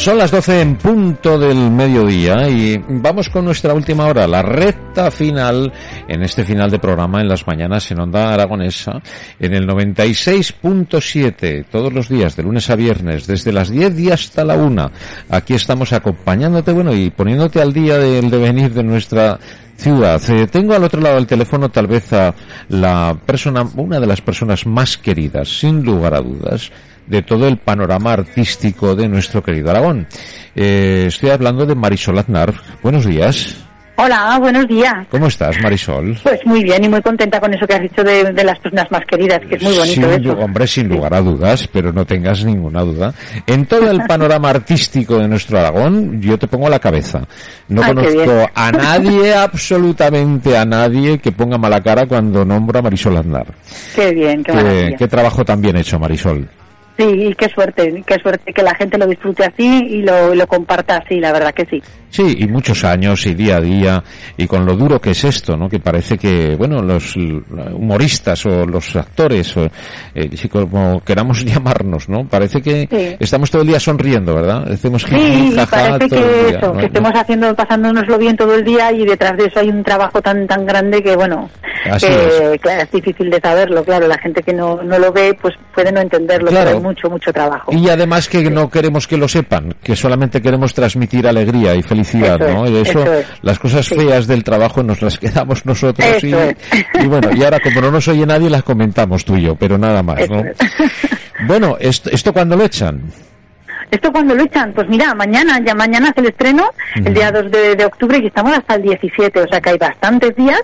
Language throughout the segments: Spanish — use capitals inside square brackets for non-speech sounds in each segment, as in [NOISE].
Son las 12 en punto del mediodía y vamos con nuestra última hora, la recta final en este final de programa en las mañanas en Onda Aragonesa, en el 96.7, todos los días, de lunes a viernes, desde las 10 y hasta la 1. Aquí estamos acompañándote, bueno, y poniéndote al día del devenir de nuestra ciudad. Eh, tengo al otro lado del teléfono tal vez a la persona, una de las personas más queridas, sin lugar a dudas, de todo el panorama artístico de nuestro querido Aragón. Eh, estoy hablando de Marisol Aznar. Buenos días. Hola, buenos días. ¿Cómo estás, Marisol? Pues muy bien y muy contenta con eso que has dicho de, las personas más queridas, que es muy bonito sí, Hombre, sin lugar a dudas, pero no tengas ninguna duda. En todo el panorama [LAUGHS] artístico de nuestro Aragón, yo te pongo a la cabeza. No conozco a nadie, [LAUGHS] absolutamente a nadie, que ponga mala cara cuando nombra a Marisol Aznar. Qué bien, qué, qué, qué trabajo tan bien hecho, Marisol. Sí, qué suerte, qué suerte que la gente lo disfrute así y lo, lo comparta así, la verdad que sí. Sí, y muchos años y día a día y con lo duro que es esto, ¿no? Que parece que, bueno, los humoristas o los actores, o, eh, como queramos [LAUGHS] llamarnos, ¿no? Parece que estamos todo el día sonriendo, ¿verdad? Decimos que sí, parece que eso, que estemos haciendo, pasándonoslo bien todo el día y detrás de eso hay un trabajo tan tan grande que, bueno, que, es. Claro, es difícil de saberlo, claro, la gente que no, no lo ve, pues puede no entenderlo, pero hay mucho, mucho trabajo. Y además que no queremos que lo sepan, que solamente queremos transmitir alegría y felicidad ¿no? Y eso, las cosas feas del trabajo nos las [LAUGHS] quedamos nosotros y, bueno, y ahora como no nos oye nadie las comentamos tú y yo, pero nada más, ¿no? Bueno, ¿esto, esto cuándo lo echan? ¿Esto cuando lo echan? Pues mira, mañana, ya mañana es el estreno, el día 2 de, octubre, y estamos hasta el 17, o sea que hay bastantes días,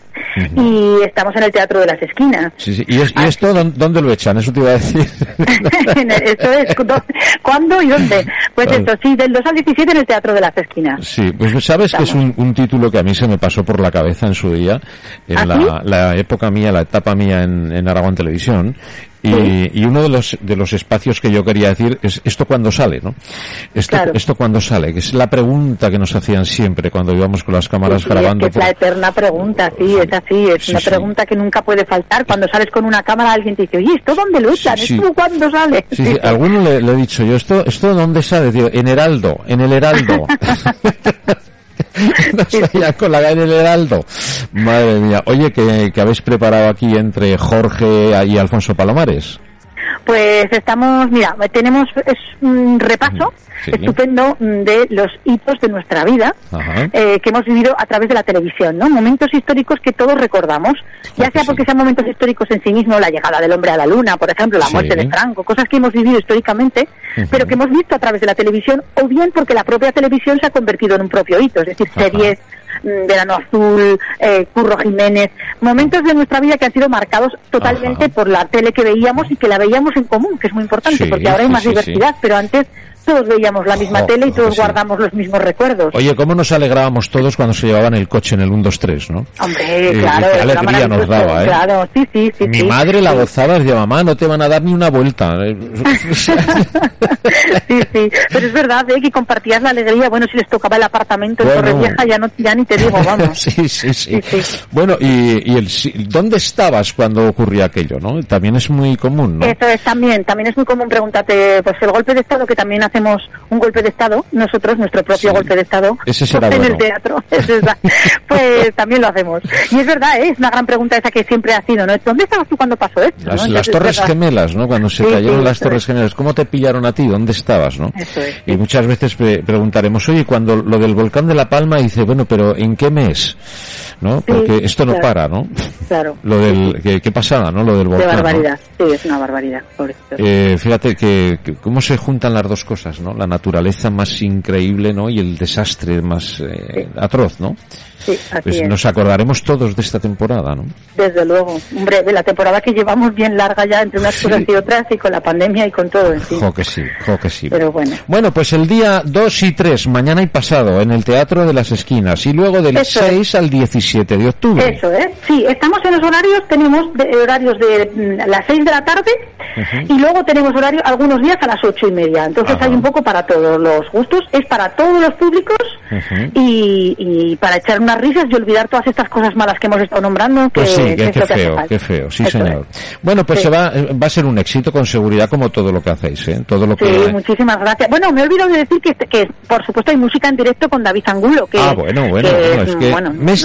y estamos en el Teatro de las Esquinas. Sí, sí. ¿Y, esto dónde lo echan? Eso te iba a decir. [LAUGHS] eso es, ¿cuándo y dónde? Pues esto, sí, del 2 al 17 en el Teatro de las Esquinas. Sí, pues sabes que es un, título que a mí se me pasó por la cabeza en su día, en ¿Ah, la, época mía, la etapa mía en, en Aragón Televisión, y, uno de los, de los espacios que yo quería decir es esto cuando sale, ¿no? Esto, esto cuando sale, que es la pregunta que nos hacían siempre cuando íbamos con las cámaras grabando. Es, la eterna pregunta, sí, es así, es una pregunta que nunca puede faltar. Cuando sales con una cámara alguien te dice, oye, ¿esto dónde lo echan? ¿Esto cuándo sale? Sí, sí, alguno le, le, he dicho yo, ¿esto, esto dónde sale? Tío? En Heraldo, en el Heraldo. [LAUGHS] [LAUGHS] con la en el Heraldo. Madre mía. Oye, que, que habéis preparado aquí entre Jorge y Alfonso Palomares. Pues estamos, mira, tenemos es un repaso estupendo de los hitos de nuestra vida eh, que hemos vivido a través de la televisión, ¿no? Momentos históricos que todos recordamos, ya sea porque sean momentos históricos en sí mismos, la llegada del hombre a la luna, por ejemplo, la muerte de Franco, cosas que hemos vivido históricamente, pero que hemos visto a través de la televisión, o bien porque la propia televisión se ha convertido en un propio hito, es decir, series Verano Azul, eh, Curro Jiménez, momentos de nuestra vida que han sido marcados totalmente por la tele que veíamos y que la veíamos en común, que es muy importante, porque ahora hay más diversidad, pero antes todos veíamos la misma tele y todos guardamos los mismos recuerdos. Oye, ¿cómo nos alegrábamos todos cuando se llevaban el coche en el 1-2-3, no? Hombre, claro. qué alegría nos daba, ¿eh? Claro, sí, sí, sí. Mi madre la gozaba, decía, mamá, no te van a dar ni una vuelta. [LAUGHS] [LAUGHS] sí, sí. Pero es verdad, ¿eh? Que compartías la alegría. Bueno, si les tocaba el apartamento en Torrevieja, ya, no, ya ni te digo, vamos. [LAUGHS] sí, sí, sí, Bueno, y, y el, ¿dónde estabas cuando ocurría aquello, no? También es muy común, ¿no? Eso es también. También es muy común preguntarte, pues el golpe de Estado que también hace hacemos un golpe de Estado, nosotros, nuestro propio golpe de Estado, en el teatro, [LAUGHS] [LAUGHS] pues también lo hacemos. Y es verdad, ¿eh? es una gran pregunta esa que siempre ha sido, ¿no? ¿Dónde estabas tú cuando pasó esto? Las, Torres Gemelas, ¿no? Cuando se cayeron las Torres Gemelas, ¿cómo te pillaron a ti? ¿Dónde estabas, no? y muchas veces preguntaremos, oye, cuando lo del volcán de La Palma, dice, bueno, pero ¿en qué mes? ¿No? Porque esto no para, ¿no? Claro. [LAUGHS] Lo del, ¿qué, qué pasaba, no? Lo del volcán. De barbaridad, sí, es una barbaridad. Eh, fíjate que, cómo se juntan las dos cosas, ¿no? La naturaleza más increíble, ¿no? Y el desastre más eh, atroz, ¿no? Sí, pues nos acordaremos todos de esta temporada, ¿no? Desde luego. Hombre, de la temporada que llevamos bien larga ya entre unas cosas y otras y con la pandemia y con todo en Jo que sí, jo que sí. Pero bueno. Bueno, pues el día 2 y 3, mañana y pasado, en el Teatro de las Esquinas y luego del 6 al 17 de octubre. Eso es. Sí, estamos en los horarios, tenemos horarios de mm, las 6 de la tarde y luego tenemos horarios algunos días a las ocho y media. Entonces hay un poco para todos los gustos. Es para todos los públicos y, para echar unas risas y olvidar todas estas cosas malas que hemos estado nombrando. Que, pues sí, que, feo, qué feo, sí señor. Bueno, pues se va, va a ser un éxito con seguridad como todo lo que hacéis, ¿eh? Todo lo que... Sí, muchísimas gracias. Bueno, me he olvidado de decir que, que, por supuesto hay música en directo con David Angulo. Que, ah, bueno, bueno, es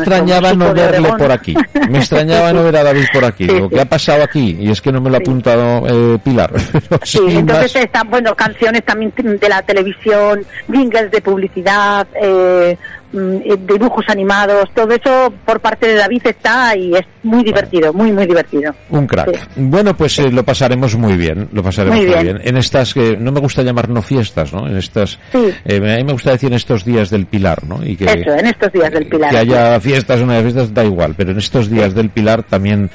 que me extrañaba no verle por aquí. Me extrañaba no ver a David por aquí. [LAUGHS] Lo que ha pasado aquí, y es que no me lo ha apuntado eh, Pilar. [LAUGHS] sí, entonces están, bueno, canciones también de la televisión, jingles de publicidad, eh, Mm, eh, dibujos animados, todo eso por parte de David está y es muy divertido, muy, muy divertido. Un crack. Bueno, pues eh, lo pasaremos muy bien, lo pasaremos muy bien. En estas, que no me gusta llamar no fiestas, ¿no? En estas, eh, a mí me gusta decir en estos días del Pilar, ¿no? Y que, eso, en estos días del Pilar. Que haya fiestas, una de fiestas, da igual, pero en estos días del Pilar también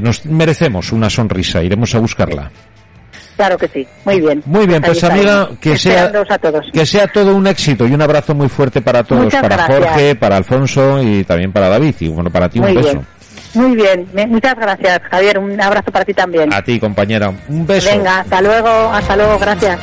nos merecemos una sonrisa, iremos a buscarla. Claro que sí, muy bien. Muy bien, pues amiga, que sea, que sea todo un éxito y un abrazo muy fuerte para todos, para Jorge, para Alfonso y también para David y bueno, para ti un beso. Muy bien, muchas gracias Javier, un abrazo para ti también. A ti compañera, un beso. Venga, hasta luego, hasta luego, gracias.